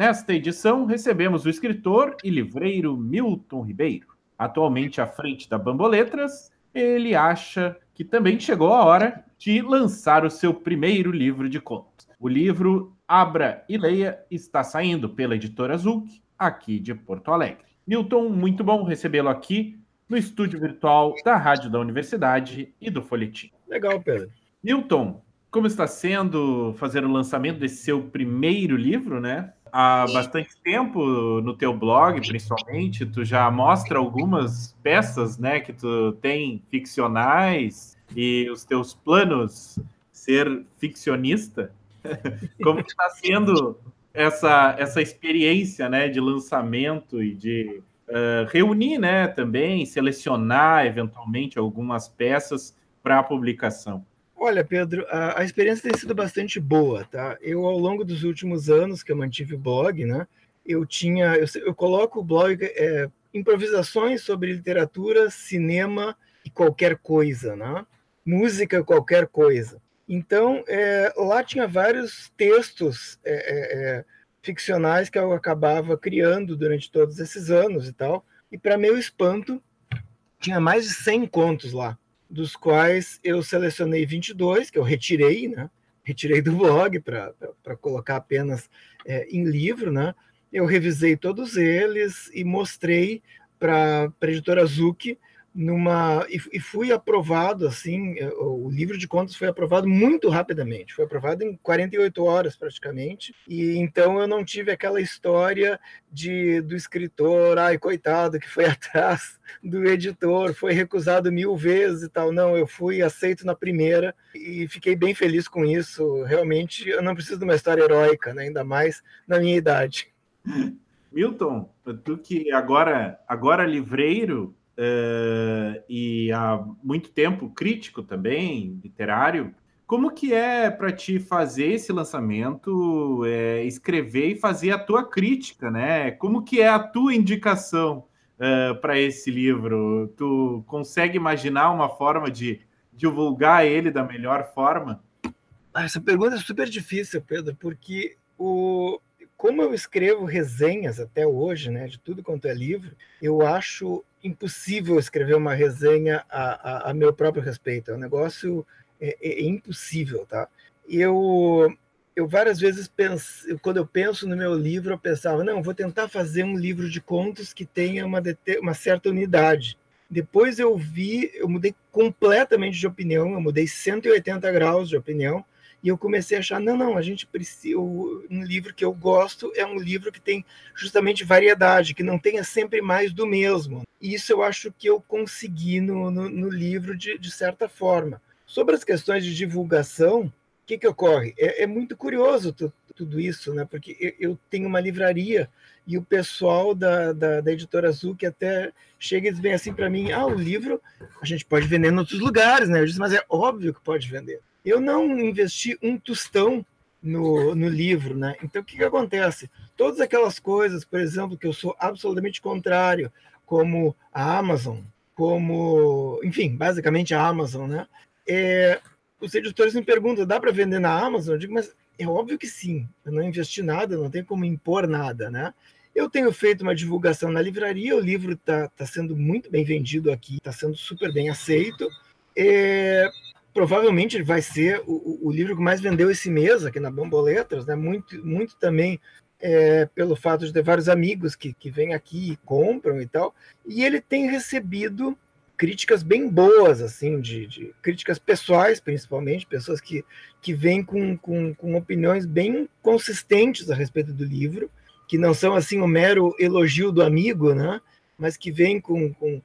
Nesta edição, recebemos o escritor e livreiro Milton Ribeiro. Atualmente à frente da Bamboletras, ele acha que também chegou a hora de lançar o seu primeiro livro de contos. O livro Abra e Leia está saindo pela editora Zulk, aqui de Porto Alegre. Milton, muito bom recebê-lo aqui no estúdio virtual da Rádio da Universidade e do Folhetim. Legal, Pedro. Milton, como está sendo fazer o lançamento desse seu primeiro livro, né? Há bastante tempo no teu blog, principalmente, tu já mostra algumas peças, né, que tu tem ficcionais e os teus planos ser ficcionista. Como está sendo essa essa experiência, né, de lançamento e de uh, reunir, né, também, selecionar eventualmente algumas peças para a publicação? Olha, Pedro, a, a, experiência tem sido bastante boa, tá? Eu, ao longo dos últimos anos que eu mantive o blog, né, eu tinha, eu, eu coloco o blog é, improvisações sobre literatura, cinema e qualquer coisa, né? Música, qualquer coisa. Então, é, lá tinha vários textos é, é, é ficcionais que eu acabava criando durante todos esses anos e tal. E para meu espanto, tinha mais de 100 contos lá, dos quais eu selecionei 22, que eu retirei, né? Retirei do blog para colocar apenas é, em livro, né? Eu revisei todos eles e mostrei para a editora Zuki numa e, e, fui aprovado assim é, o livro de contas foi aprovado muito rapidamente foi aprovado em 48 horas praticamente e então eu não tive aquela história de do escritor ai coitado que foi atrás do editor foi recusado mil vezes e tal não eu fui aceito na primeira e fiquei bem feliz com isso realmente eu não preciso de uma história heróica né? ainda mais na minha idade Milton tu que agora agora livreiro uh, e há muito tempo crítico também, literário. Como que é para ti fazer esse lançamento, é, escrever e fazer a tua crítica, né? Como que é a tua indicação uh, para esse livro? Tu consegue imaginar uma forma de divulgar ele da melhor forma? Ah, essa pergunta é super difícil, Pedro, porque o, como eu escrevo resenhas até hoje, né, de tudo quanto é livro, eu acho impossível escrever uma resenha a, a, a meu próprio respeito. É um negócio é, é, é impossível, tá? Eu eu várias vezes penso, quando eu penso no meu livro, eu pensava, não, vou tentar fazer um livro de contos que tenha uma, uma certa unidade. Depois eu vi, eu mudei completamente de opinião, eu mudei 180 graus de opinião, e eu comecei a achar, não, não, a gente precisa. Um livro que eu gosto é um livro que tem justamente variedade, que não tenha sempre mais do mesmo. E isso eu acho que eu consegui no, no, no livro de, de certa forma. Sobre as questões de divulgação, o que, que ocorre? É, é muito curioso tu, tudo isso, né? Porque eu, eu, tenho uma livraria e o pessoal da, da, da editora Azul que até chega e diz bem assim para mim: ah, o livro a gente pode vender em outros lugares, né? Eu disse, mas é óbvio que pode vender eu não investi um tostão no, no livro, né? Então, o que, que acontece? Todas aquelas coisas, por exemplo, que eu sou absolutamente contrário, como a Amazon, como, enfim, basicamente a Amazon, né? É, os editores me perguntam, dá para vender na Amazon? Eu digo, mas é óbvio que sim. Eu não investi nada, não tem como impor nada, né? Eu tenho feito uma divulgação na livraria, o livro está tá sendo muito bem vendido aqui, está sendo super bem aceito. É, provavelmente ele vai ser o, o, livro que mais vendeu esse mês aqui na Bamboletras, né? Muito, muito também é, pelo fato de ter vários amigos que, que vêm aqui e compram e tal. E ele tem recebido críticas bem boas, assim, de, de críticas pessoais, principalmente, pessoas que, que vêm com, com, com opiniões bem consistentes a respeito do livro, que não são assim o mero elogio do amigo, né? Mas que vêm com, com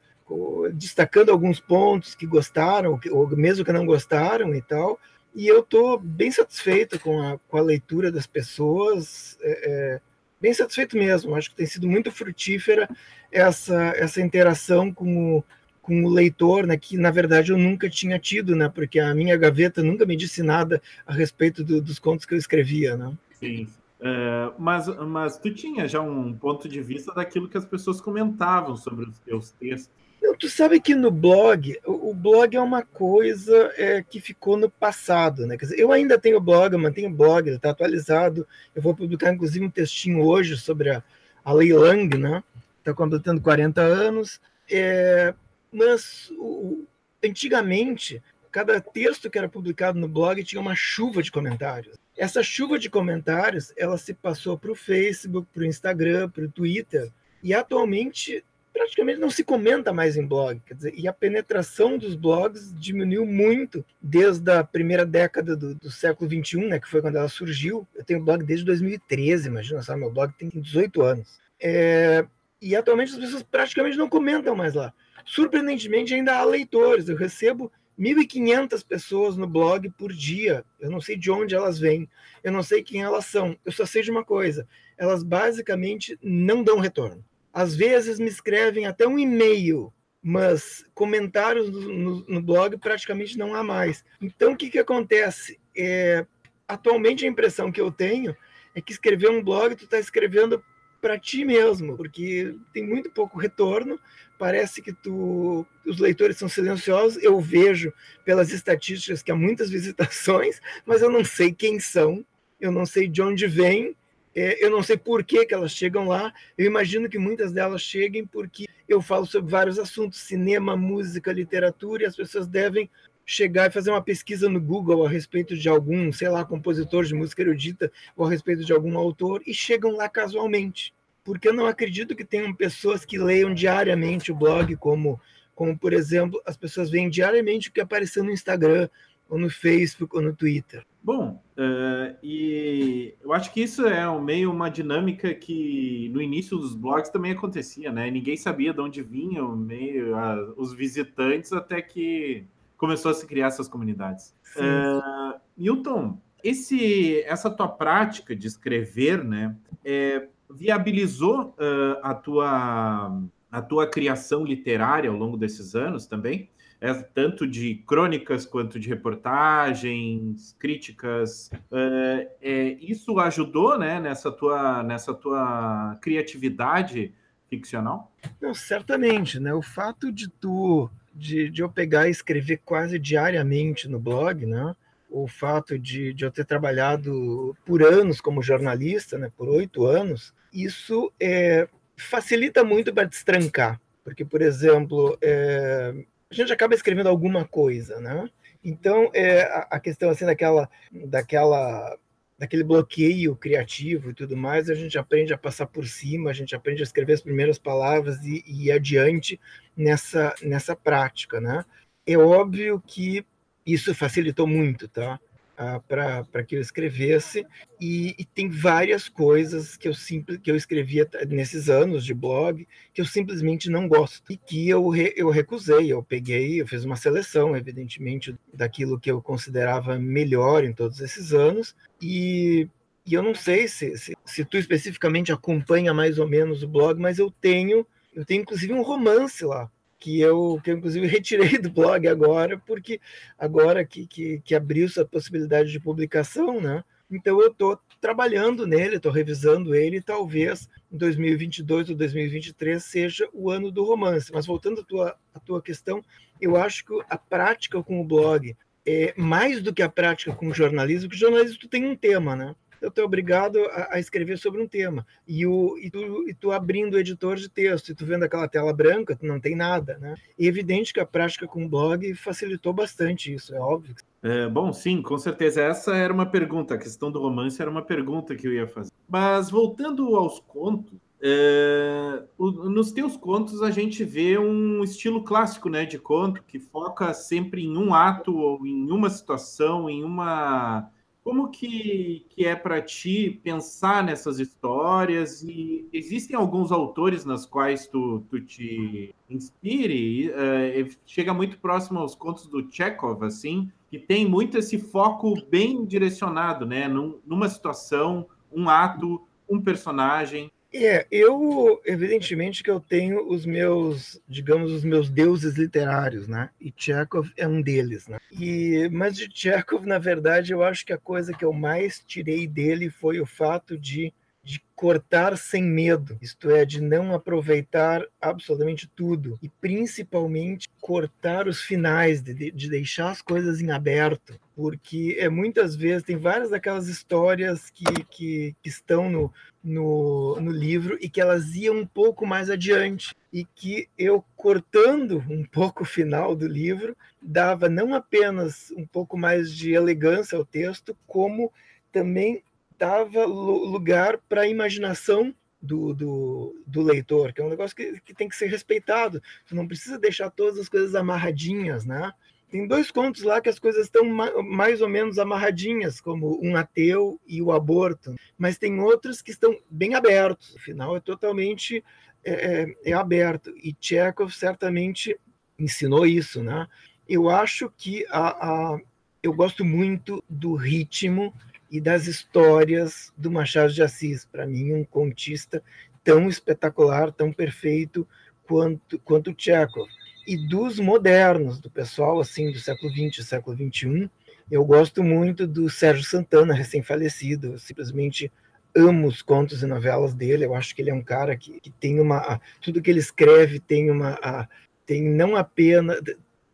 destacando alguns pontos que gostaram, ou mesmo que não gostaram e tal. E eu estou bem satisfeito com a, com a leitura das pessoas. É, é, bem satisfeito mesmo. Acho que tem sido muito frutífera essa, essa interação com o, com o leitor, né, que na verdade eu nunca tinha tido, né, porque a minha gaveta nunca me disse nada a respeito do, dos contos que eu escrevia, né. Sim. Uh, mas, mas tu tinha já um ponto de vista daquilo que as pessoas comentavam sobre os teus textos. Tu sabe que no blog, o, blog é uma coisa é, que ficou no passado, né? Quer dizer, eu ainda tenho blog, eu mantenho blog, ele está atualizado. Eu vou publicar, inclusive, um textinho hoje sobre a, a Lei Lang, né? Está completando 40 anos. É, mas o, antigamente, cada texto que era publicado no blog tinha uma chuva de comentários. Essa chuva de comentários, ela se passou para o Facebook, para o Instagram, para o Twitter, e atualmente praticamente não se comenta mais em blog. Dizer, e a penetração dos blogs diminuiu muito desde a primeira década do, do século XXI, né, que foi quando ela surgiu. Eu tenho blog desde 2013, imagina, sabe? Meu blog tem 18 anos. É, e atualmente as pessoas praticamente não comentam mais lá. Surpreendentemente, ainda há leitores. Eu recebo 1.500 pessoas no blog por dia. Eu não sei de onde elas vêm, eu não sei quem elas são. Eu só sei de uma coisa: elas basicamente não dão retorno. Às vezes me escrevem até um e-mail, mas comentários no, no, no blog praticamente não há mais. Então, o que, que acontece? É, atualmente, a impressão que eu tenho é que escrever um blog, tu está escrevendo para ti mesmo, porque tem muito pouco retorno. Parece que tu, os leitores são silenciosos. Eu vejo pelas estatísticas que há muitas visitações, mas eu não sei quem são, eu não sei de onde vêm, é, eu não sei por que, que elas chegam lá. Eu imagino que muitas delas cheguem porque eu falo sobre vários assuntos: cinema, música, literatura, e as pessoas devem chegar e fazer uma pesquisa no Google a respeito de algum, sei lá, compositor de música erudita ou a respeito de algum autor e chegam lá casualmente. Porque eu não acredito que tenham pessoas que leiam diariamente o blog, como, como por exemplo, as pessoas veem diariamente o que apareceu no Instagram, ou no Facebook, ou no Twitter. Bom, uh, e eu acho que isso é meio uma dinâmica que no início dos blogs também acontecia, né? Ninguém sabia de onde vinham meio a, os visitantes até que começou a se criar essas comunidades. Uh, Milton, esse, essa tua prática de escrever, né, é, viabilizou uh, a, tua, a tua criação literária ao longo desses anos também? É, tanto de crônicas quanto de reportagens, críticas. Uh, é, isso ajudou né, nessa, tua, nessa tua criatividade ficcional? Não, certamente, né? O fato de tu de, de eu pegar e escrever quase diariamente no blog, né? O fato de, de eu ter trabalhado por anos como jornalista, né? Por oito anos, isso é, facilita muito para destrancar, porque, por exemplo, é, a gente acaba escrevendo alguma coisa, né? Então, é, a, a questão assim daquela, daquela daquele bloqueio criativo e tudo mais, a gente aprende a passar por cima, a gente aprende a escrever as primeiras palavras e, e ir adiante nessa, nessa prática, né? É óbvio que isso facilitou muito, tá? Ah, para que eu escrevesse. E, e, tem várias coisas que eu simples que eu escrevia nesses anos de blog que eu simplesmente não gosto e que eu, re, eu recusei. Eu peguei eu fiz uma seleção evidentemente daquilo que eu considerava melhor em todos esses anos. E, e eu não sei se, se, se tu especificamente acompanha mais ou menos o blog mas eu tenho eu tenho inclusive um romance lá que eu, que eu inclusive retirei do blog agora, porque agora que, que, que abriu essa possibilidade de publicação, né? Então eu estou trabalhando nele, estou revisando ele, e talvez em 2022 ou 2023 seja o ano do romance. Mas voltando à tua, à tua questão, eu acho que a prática com o blog é mais do que a prática com o jornalismo, porque o jornalismo tu tem um tema, né? Eu estou obrigado a, a, escrever sobre um tema. E, o, e, tu, e tu abrindo o editor de texto, e tu vendo aquela tela branca, tu não tem nada, né? E é evidente que a prática com o blog facilitou bastante isso, é óbvio. É, bom, sim, com certeza. Essa era uma pergunta, a questão do romance era uma pergunta que eu ia fazer. Mas voltando aos contos, é, o, nos teus contos a gente vê um estilo clássico né, de conto que foca sempre em um ato ou em uma situação, em uma como que, que é para ti pensar nessas histórias? E existem alguns autores nas quais tu, tu te inspire? Uh, chega muito próximo aos contos do Chekhov, assim, que tem muito esse foco bem direcionado, né? Num, numa situação, um ato, um personagem? É, eu, evidentemente que eu tenho os meus, digamos, os meus deuses literários, né? E Chekhov é um deles, né? E, mas de Chekhov, na verdade, eu acho que a coisa que eu mais tirei dele foi o fato de de cortar sem medo, isto é, de não aproveitar absolutamente tudo e principalmente cortar os finais, de, de deixar as coisas em aberto, porque é muitas vezes tem várias daquelas histórias que, que, que estão no, no, no livro e que elas iam um pouco mais adiante e que eu cortando um pouco o final do livro dava não apenas um pouco mais de elegância ao texto, como também dava lugar para a imaginação do, do, do, leitor, que é um negócio que, que tem que ser respeitado. Você não precisa deixar todas as coisas amarradinhas, né? Tem dois contos lá que as coisas estão mais ou menos amarradinhas, como um ateu e o aborto, mas tem outros que estão bem abertos. O final é totalmente é, é, é aberto. E Chekhov certamente ensinou isso, né? Eu acho que a, a eu gosto muito do ritmo e das histórias do Machado de Assis. Para mim, um contista tão espetacular, tão perfeito quanto quanto Chekhov. E dos modernos, do pessoal assim do século XX século XXI, eu gosto muito do Sérgio Santana, recém-falecido. Simplesmente amo os contos e novelas dele. Eu acho que ele é um cara que, que tem uma. Tudo que ele escreve tem uma. A, tem não apenas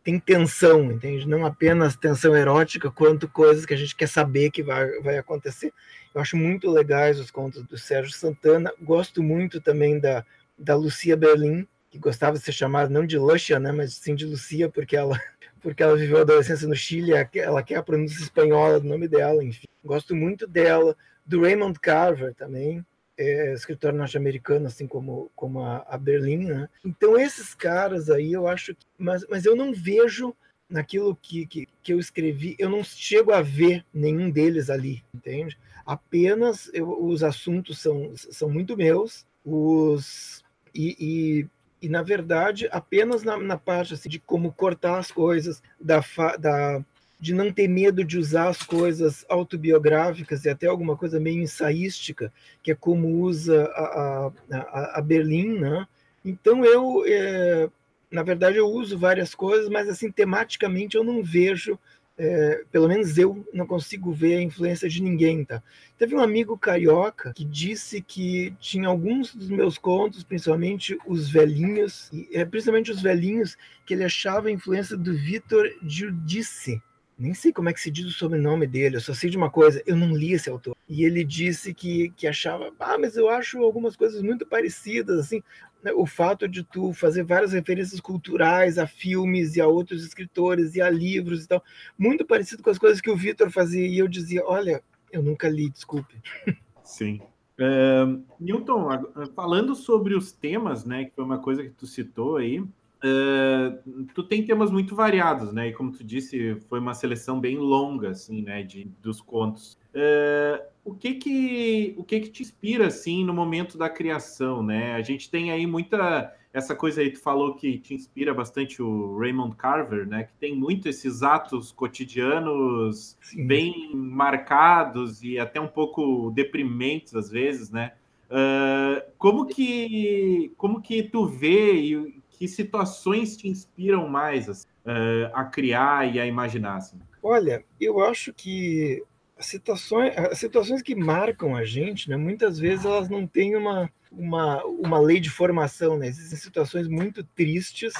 tem tensão, entende? Não apenas tensão erótica, quanto coisas que a gente quer saber que vai, vai acontecer. Eu acho muito legais os contos do Sérgio Santana. Gosto muito também da, da Lucia Berlim, que gostava de ser chamada não de Lucia, né, mas sim de Lucia, porque ela porque ela viveu a adolescência no Chile, ela quer a pronúncia espanhola do nome dela, enfim. Gosto muito dela, do Raymond Carver também, é, escritor norte-americano, assim como, como a, a Berlim, né? Então esses caras aí eu acho que, mas, mas eu não vejo naquilo que, que, que eu escrevi, eu não chego a ver nenhum deles ali, entende? Apenas eu, os assuntos são, são muito meus, os e, e, e na verdade apenas na, na parte assim, de como cortar as coisas, da, da de não ter medo de usar as coisas autobiográficas e até alguma coisa meio ensaística, que é como usa a, a, a Berlim, né? Então eu, é, na verdade, eu uso várias coisas, mas assim tematicamente eu não vejo, é, pelo menos eu não consigo ver a influência de ninguém, tá? Teve um amigo carioca que disse que tinha alguns dos meus contos, principalmente os velhinhos, e, é, principalmente os velhinhos, que ele achava a influência do Vitor Giudice, nem sei como é que se diz o sobrenome dele, eu só sei de uma coisa, eu não li esse autor. E ele disse que, que achava, ah, mas eu acho algumas coisas muito parecidas, assim, né, o fato de tu fazer várias referências culturais a filmes e a outros escritores e a livros e tal, muito parecido com as coisas que o Vitor fazia, e eu dizia, olha, eu nunca li, desculpe. Sim. Uh, Newton, falando sobre os temas, né, que foi uma coisa que tu citou aí, Uh, tu tem temas muito variados, né? E como tu disse, foi uma seleção bem longa, assim, né? De, dos contos. Uh, o que que o que que te inspira assim no momento da criação, né? A gente tem aí muita essa coisa aí tu falou que te inspira bastante o Raymond Carver, né? Que tem muito esses atos cotidianos Sim. bem marcados e até um pouco deprimentes às vezes, né? Uh, como que como que tu vê e que situações te inspiram mais assim, uh, a criar e a imaginar? Assim? Olha, eu acho que as situações, as situações que marcam a gente, né, muitas vezes elas não têm uma, uma, uma lei de formação. Né? Existem situações muito tristes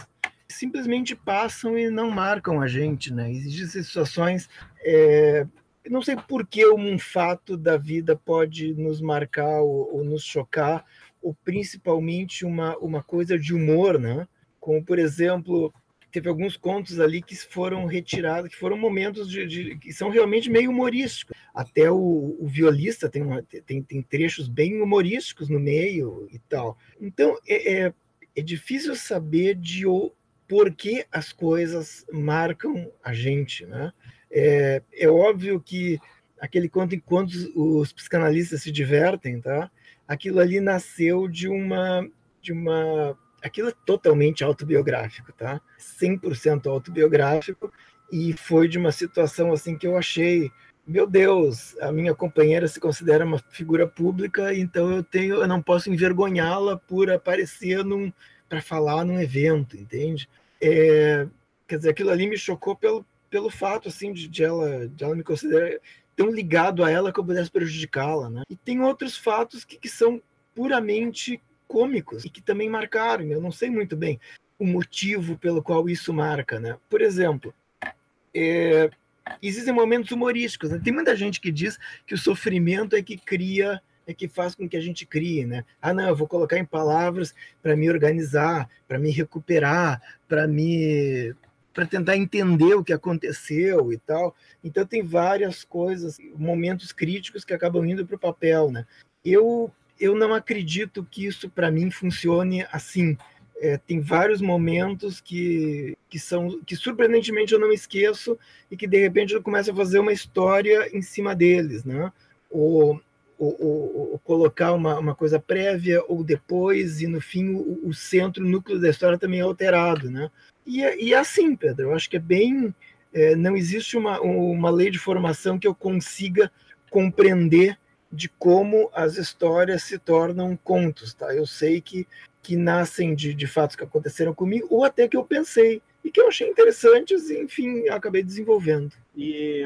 que simplesmente passam e não marcam a gente. Né? Existem situações. É, não sei por que um fato da vida pode nos marcar ou, ou nos chocar, ou principalmente uma, uma coisa de humor, né? Como, por exemplo, teve alguns contos ali que foram retirados, que foram momentos de, de que são realmente meio humorísticos. Até o, o violista tem, uma, tem, tem trechos bem humorísticos no meio e tal. Então, é, é, é difícil saber de o, por que as coisas marcam a gente, né? É, é óbvio que aquele conto enquanto os psicanalistas se divertem, tá? aquilo ali nasceu de uma de uma aquilo é totalmente autobiográfico, tá? 100% autobiográfico e foi de uma situação assim que eu achei meu Deus, a minha companheira se considera uma figura pública, então eu tenho, eu não posso envergonhá-la por aparecer num para falar num evento, entende? É, quer dizer, aquilo ali me chocou pelo, pelo fato assim de, de ela de ela me considerar tão ligado a ela que eu pudesse prejudicá-la, né? E tem outros fatos que, que são puramente cômicos e que também marcaram. Eu não sei muito bem o motivo pelo qual isso marca, né? Por exemplo, é, existem momentos humorísticos. Né? Tem muita gente que diz que o sofrimento é que cria, é que faz com que a gente crie, né? Ah, não, eu vou colocar em palavras para me organizar, para me recuperar, para me para tentar entender o que aconteceu e tal. Então tem várias coisas, momentos críticos que acabam indo para o papel, né? Eu eu não acredito que isso para mim funcione assim. É, tem vários momentos que, que são que surpreendentemente eu não esqueço e que de repente eu começo a fazer uma história em cima deles, né? Ou, ou, ou, ou colocar uma, uma coisa prévia ou depois e no fim o, o centro, o núcleo da história também é alterado, né? E, é, e é assim, Pedro, eu acho que é bem é, não existe uma, uma lei de formação que eu consiga compreender de como as histórias se tornam contos, tá? Eu sei que que nascem de, de fatos que aconteceram comigo, ou até que eu pensei e que eu achei interessantes e, enfim, acabei desenvolvendo. E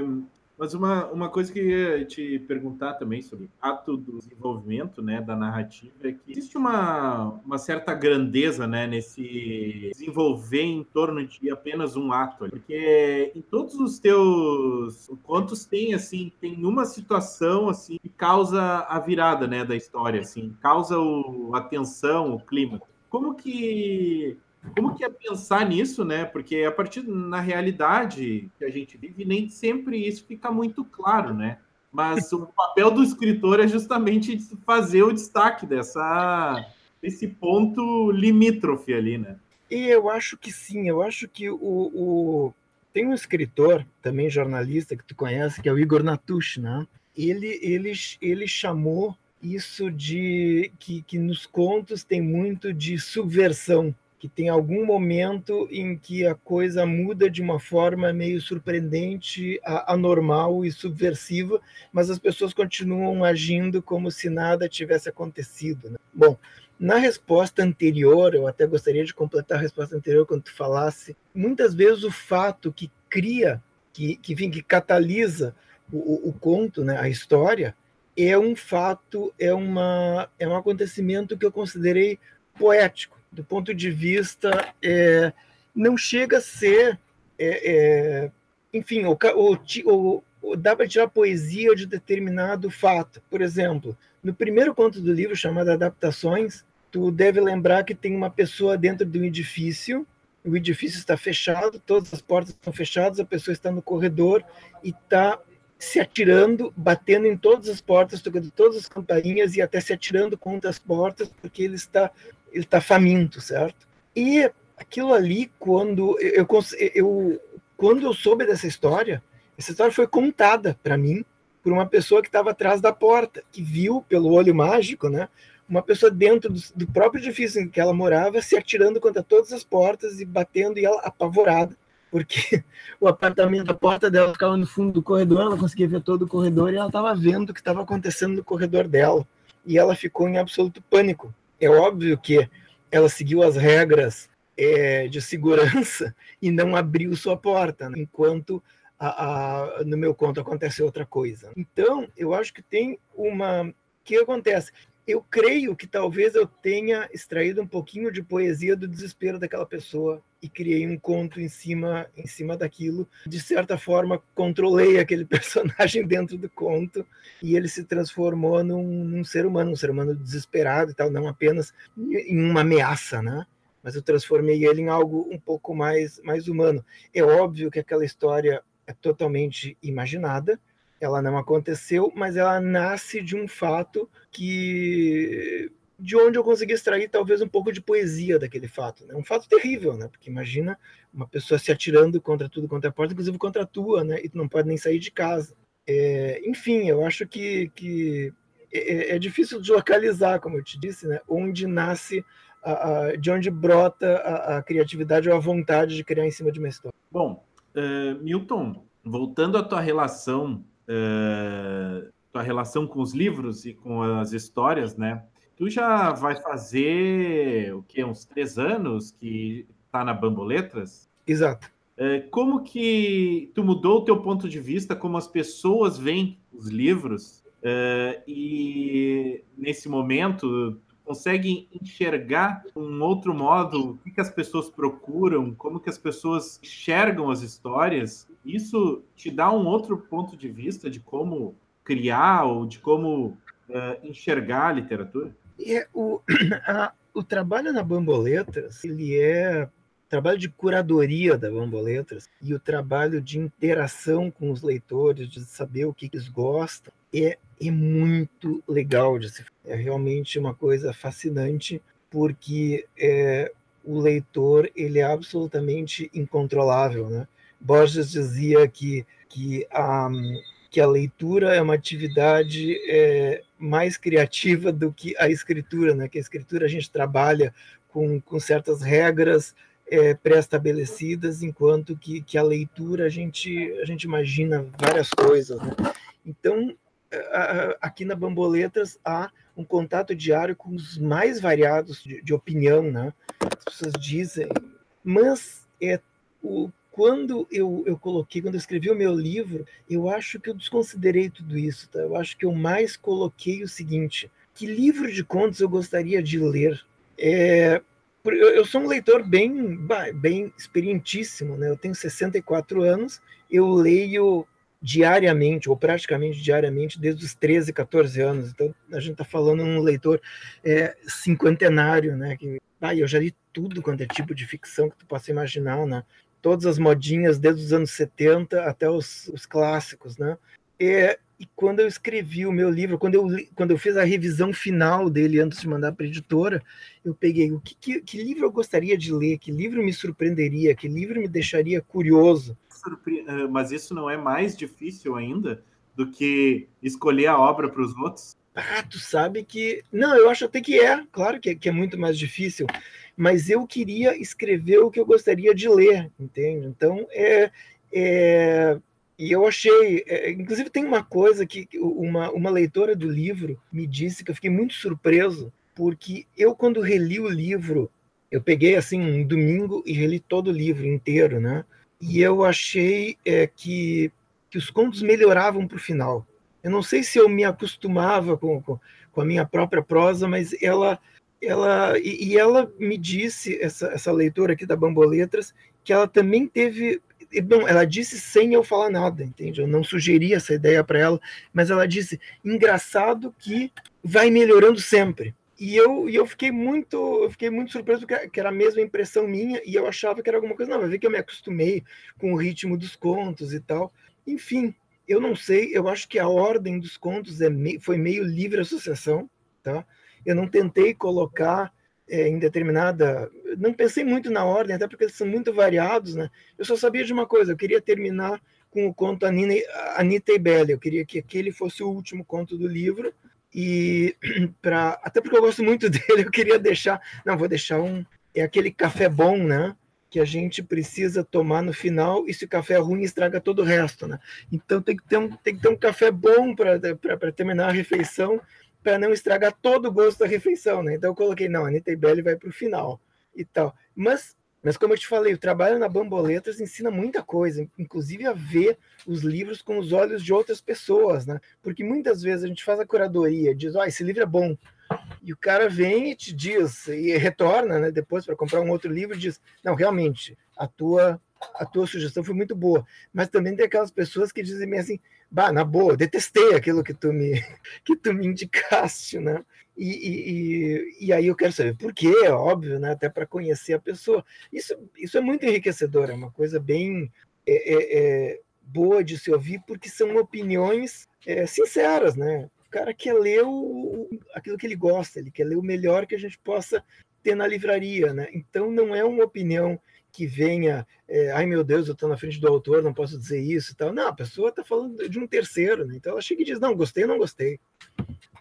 mas uma, uma coisa que eu ia te perguntar também sobre o ato do desenvolvimento né, da narrativa é que existe uma, uma certa grandeza né, nesse desenvolver em torno de apenas um ato. Porque em todos os teus contos tem assim, tem uma situação assim que causa a virada né, da história, assim, causa o, a tensão, o clima. Como que como que é pensar nisso, né? Porque a partir na realidade que a gente vive, nem sempre isso fica muito claro, né? Mas o papel do escritor é justamente fazer o destaque dessa desse ponto limítrofe ali, né? E eu acho que sim, eu acho que o, o... tem um escritor, também jornalista que tu conhece, que é o Igor Natush, né? Ele, ele, ele chamou isso de que, que nos contos tem muito de subversão que tem algum momento em que a coisa muda de uma forma meio surpreendente, anormal e subversiva, mas as pessoas continuam agindo como se nada tivesse acontecido. Né? Bom, na resposta anterior, eu até gostaria de completar a resposta anterior quando tu falasse, muitas vezes o fato que cria, que, que, vem, que catalisa o, o, o conto, né, a história, é um fato, é, uma, é um acontecimento que eu considerei poético do ponto de vista é, não chega a ser é, é, enfim o, o, o, dá para tirar poesia de determinado fato. Por exemplo no primeiro conto do livro chamado adaptações tu deve lembrar que tem uma pessoa dentro de um edifício o edifício está fechado todas as portas estão fechadas a pessoa está no corredor e está se atirando, batendo em todas as portas, tocando todas as campainhas e até se atirando contra as portas, porque ele está ele está faminto, certo? E aquilo ali, quando eu, eu, quando eu soube dessa história, essa história foi contada para mim por uma pessoa que estava atrás da porta, que viu pelo olho mágico, né? Uma pessoa dentro do, do, próprio edifício em que ela morava se atirando contra todas as portas e batendo, e ela apavorada, porque o apartamento, a porta dela ficava no fundo do corredor, ela conseguia ver todo o corredor e ela estava vendo o que estava acontecendo no corredor dela. E ela ficou em absoluto pânico. É óbvio que ela seguiu as regras é, de segurança e não abriu sua porta, né? enquanto a, a, no meu conto acontece outra coisa. Então, eu acho que tem uma. O que acontece? Eu creio que talvez eu tenha extraído um pouquinho de poesia do desespero daquela pessoa e criei um conto em cima em cima daquilo. De certa forma, controlei aquele personagem dentro do conto e ele se transformou num, num ser humano, um ser humano desesperado e tal, não apenas em uma ameaça, né? Mas eu transformei ele em algo um pouco mais mais humano. É óbvio que aquela história é totalmente imaginada, ela não aconteceu, mas ela nasce de um fato que de onde eu consegui extrair talvez um pouco de poesia daquele fato, né? Um fato terrível, né? Porque imagina uma pessoa se atirando contra tudo, contra a porta, inclusive contra a tua, né? E tu não pode nem sair de casa. É, enfim, eu acho que, que é, é, é difícil de localizar, como eu te disse, né? Onde nasce, a, a, de onde brota a, a, criatividade ou a vontade de criar em cima de uma história. Bom, uh, Milton, voltando à tua relação uh, tua relação com os livros e com as histórias, né? Tu já vai fazer o que uns três anos que tá na Bamboletras? Exato. Uh, como que tu mudou o teu ponto de vista, como as pessoas veem os livros uh, e nesse momento consegue enxergar um outro modo o que, que, as pessoas procuram, como que as pessoas enxergam as histórias. Isso te dá um outro ponto de vista de como criar ou de como uh, enxergar a literatura? É, o, a, o trabalho na Bamboletras, ele é trabalho de curadoria da Bamboletras e o trabalho de interação com os leitores, de saber o que eles gostam, é, é muito legal de se É realmente uma coisa fascinante, porque é, o leitor ele é absolutamente incontrolável. Né? Borges dizia que, que, a, que a leitura é uma atividade é, mais criativa do que a escritura, né? que a escritura a gente trabalha com, com certas regras é, pré-estabelecidas, enquanto que, que a leitura a gente, a gente imagina várias coisas. Né? Então, aqui na Bamboletas há um contato diário com os mais variados de, de opinião, né? As pessoas dizem, mas é o quando eu, eu coloquei, quando eu escrevi o meu livro, eu acho que eu desconsiderei tudo isso, tá? Eu acho que eu mais coloquei o seguinte: que livro de contos eu gostaria de ler? É, eu sou um leitor bem, bem experientíssimo, né? Eu tenho 64 anos, eu leio diariamente, ou praticamente diariamente, desde os 13, 14 anos. Então, a gente está falando um leitor é, cinquentenário, né? Que, ah, eu já li tudo quanto é tipo de ficção que tu possa imaginar, né? Todas as modinhas, desde os anos 70 até os, os clássicos, né? É, e quando eu escrevi o meu livro, quando eu, quando eu fiz a revisão final dele antes de mandar para a editora, eu peguei o que, que, que, livro eu gostaria de ler, que livro me surpreenderia, que livro me deixaria curioso. Eh, mas isso não é mais difícil ainda do que escolher a obra para os outros? Ah, tu sabe que. Não, eu acho até que é, claro que é, que é muito mais difícil, mas eu queria escrever o que eu gostaria de ler, entende? Então, é, é e eu achei, é, inclusive tem uma coisa que uma, uma leitora do livro me disse que eu fiquei muito surpreso, porque eu quando reli o livro, eu peguei assim um domingo e reli todo o livro inteiro, né? E eu achei é, que, que os contos melhoravam para o final. Eu não sei se eu me acostumava com, com, com a minha própria prosa, mas ela ela e, e, ela me disse essa, essa leitora aqui da Bamboletras que ela também teve Bom, ela disse sem eu falar nada, entende? Eu não sugeri essa ideia para ela, mas ela disse: engraçado que vai melhorando sempre. E eu, e eu fiquei muito eu fiquei muito surpreso que era a mesma impressão minha e eu achava que era alguma coisa. Não, vai ver que eu me acostumei com o ritmo dos contos e tal. Enfim, eu não sei. Eu acho que a ordem dos contos é me, foi meio livre associação, tá? Eu não tentei colocar é, em determinada. Não pensei muito na ordem, até porque eles são muito variados, né? Eu só sabia de uma coisa: eu queria terminar com o conto Anina, Anita e Bela. Eu queria que aquele fosse o último conto do livro. E para até porque eu gosto muito dele, eu queria deixar. Não, vou deixar um. É aquele café bom, né? Que a gente precisa tomar no final, e se o café é ruim, estraga todo o resto, né? Então tem que ter um, tem que ter um café bom para terminar a refeição para não estragar todo o gosto da refeição, né? Então eu coloquei, não, a Anitta e vai para o final e tal. Mas, mas como eu te falei, o trabalho na Bamboletas ensina muita coisa, inclusive a ver os livros com os olhos de outras pessoas, né? Porque muitas vezes a gente faz a curadoria, diz, ó, oh, esse livro é bom, e o cara vem e te diz, e retorna, né, depois para comprar um outro livro e diz, não, realmente, a tua a tua sugestão foi muito boa, mas também tem aquelas pessoas que dizem assim, bah, na boa, detestei aquilo que tu me, que tu me indicaste, né? E, e, e aí eu quero saber por quê, é óbvio, né? Até para conhecer a pessoa. Isso, isso é muito enriquecedor, é uma coisa bem é, é, é boa de se ouvir, porque são opiniões é, sinceras, né? O cara quer ler o, aquilo que ele gosta, ele quer ler o melhor que a gente possa ter na livraria, né? Então não é uma opinião que venha, é, ai meu Deus, eu estou na frente do autor, não posso dizer isso e tal. Não, a pessoa está falando de um terceiro, né? Então ela chega e diz, não, gostei ou não gostei.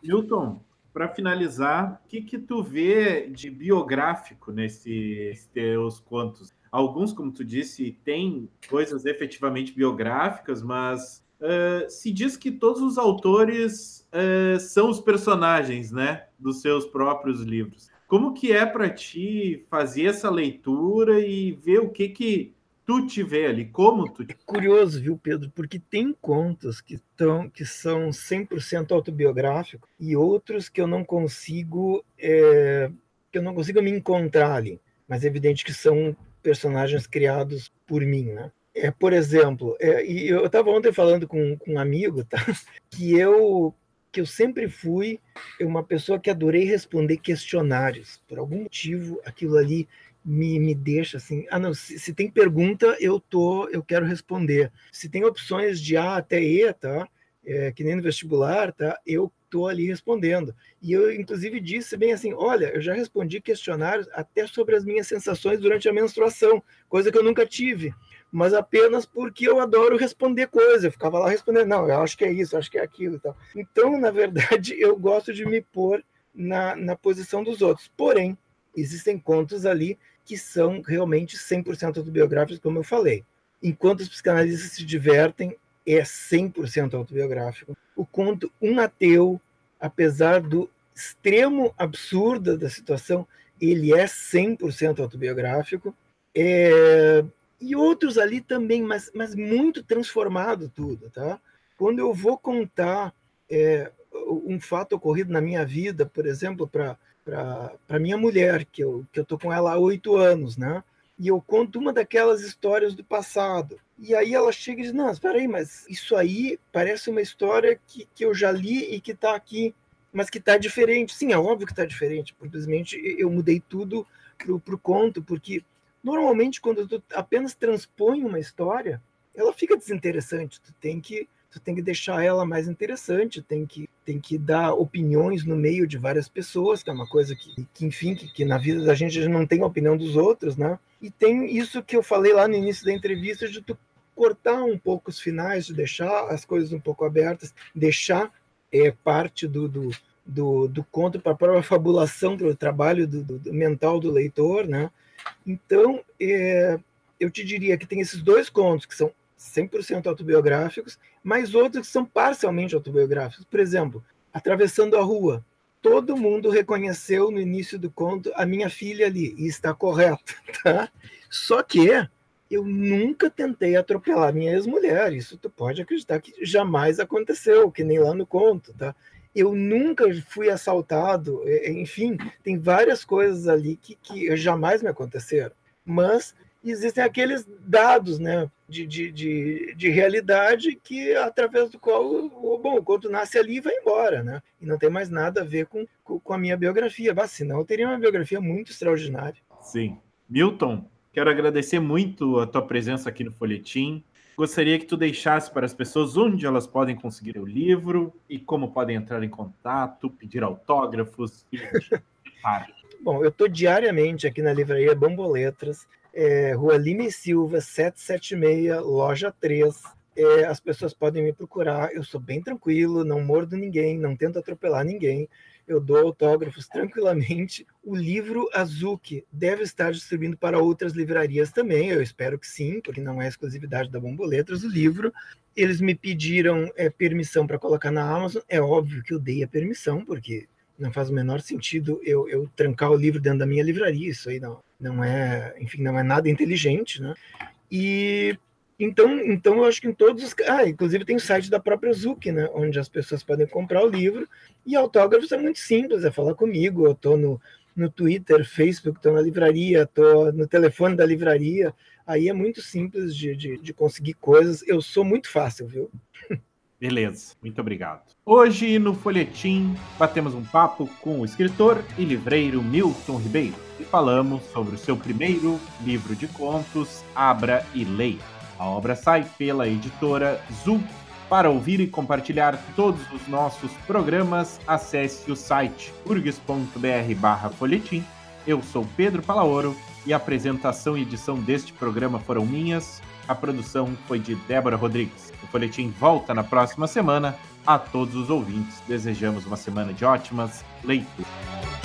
Milton, para finalizar, o que, que tu vê de biográfico nesses teus contos? Alguns, como tu disse, têm coisas efetivamente biográficas, mas uh, se diz que todos os autores uh, são os personagens, né, dos seus próprios livros. Como que é para ti fazer essa leitura e ver o que que tu te vê ali, como tu... É curioso, viu, Pedro, porque tem contos que, tão, que são 100% autobiográficos e outros que eu não consigo é, que eu não consigo me encontrar ali, mas é evidente que são personagens criados por mim, né? É, por exemplo, é, e eu estava ontem falando com, com um amigo, tá? Que eu que eu sempre fui uma pessoa que adorei responder questionários. Por algum motivo, aquilo ali me, me deixa assim. Ah, não, se, se, tem pergunta, eu tô, eu quero responder. Se tem opções de A até E, tá? É, que nem no vestibular, tá? Eu tô ali respondendo. E eu, inclusive, disse bem assim: olha, eu já respondi questionários até sobre as minhas sensações durante a menstruação, coisa que eu nunca tive mas apenas porque eu adoro responder coisas. Eu ficava lá respondendo, não, eu acho que é isso, acho que é aquilo. Então, então na verdade, eu gosto de me pôr na, na posição dos outros. Porém, existem contos ali que são realmente 100% autobiográficos, como eu falei. Enquanto os psicanalistas se divertem, é 100% autobiográfico. O conto Um Ateu, apesar do extremo absurdo da situação, ele é 100% autobiográfico. É... E outros ali também, mas, mas muito transformado tudo, tá? Quando eu vou contar é, um fato ocorrido na minha vida, por exemplo, para para minha mulher, que eu, que eu tô com ela há oito anos, né? E eu conto uma daquelas histórias do passado. E aí ela chega e diz: Não, espera aí, mas isso aí parece uma história que, que eu já li e que está aqui, mas que está diferente. Sim, é óbvio que está diferente. Simplesmente eu mudei tudo para o conto, porque normalmente quando tu apenas transpõe uma história, ela fica desinteressante. Tu tem que tu tem que deixar ela mais interessante, tem que, tem que dar opiniões no meio de várias pessoas, que é uma coisa que, que enfim, que, que na vida da gente não tem a opinião dos outros, né? E tem isso que eu falei lá no início da entrevista, de tu cortar um pouco os finais, de deixar as coisas um pouco abertas, deixar é, parte do, do, do, do conto para a própria fabulação, para o trabalho do, do, mental do leitor, né? Então, é, eu te diria que tem esses dois contos que são 100% autobiográficos, mas outros que são parcialmente autobiográficos. Por exemplo, Atravessando a Rua. Todo mundo reconheceu no início do conto a minha filha ali, e está correto. Tá? Só que eu nunca tentei atropelar minha ex-mulher. Isso tu pode acreditar que jamais aconteceu, que nem lá no conto. Tá? Eu nunca fui assaltado. Enfim, tem várias coisas ali que, que jamais me aconteceram. Mas existem aqueles dados né, de, de, de, de, realidade que através do qual o, bom, o conto nasce ali vai embora, né? E não tem mais nada a ver com, com a minha biografia. Bah, senão eu teria uma biografia muito extraordinária. Sim. Milton, quero agradecer muito a tua presença aqui no Folhetim. Gostaria que tu deixasse para as pessoas onde elas podem conseguir o livro e como podem entrar em contato, pedir autógrafos e Bom, eu estou diariamente aqui na livraria Bamboletras é, Rua Lima e Silva, 776, loja 3. É, as pessoas podem me procurar. Eu sou bem tranquilo, não mordo ninguém, não tento atropelar ninguém. Eu dou autógrafos tranquilamente. O livro Azuki deve estar distribuindo para outras livrarias também. Eu espero que sim, porque não é exclusividade da Bomboletras o livro. Eles me pediram é, permissão para colocar na Amazon. É óbvio que eu dei a permissão, porque não faz o menor sentido eu, eu trancar o livro dentro da minha livraria. Isso aí não, não é, enfim, não é nada inteligente, né? E então, então eu acho que em todos os, ah, inclusive tem o site da própria Zuki, né, onde as pessoas podem comprar o livro. E autógrafos é muito simples, é falar comigo, eu estou no no Twitter, Facebook, estou na livraria, estou no telefone da livraria. Aí é muito simples de, de, de conseguir coisas. Eu sou muito fácil, viu? Beleza, muito obrigado. Hoje no Folhetim batemos um papo com o escritor e livreiro Milton Ribeiro e falamos sobre o seu primeiro livro de contos, Abra e Leia. A obra sai pela editora Zul. Para ouvir e compartilhar todos os nossos programas, acesse o site urgs.br/folhetim. Eu sou Pedro Palaoro e a apresentação e edição deste programa foram minhas. A produção foi de Débora Rodrigues. O Folhetim volta na próxima semana. A todos os ouvintes, desejamos uma semana de ótimas leituras.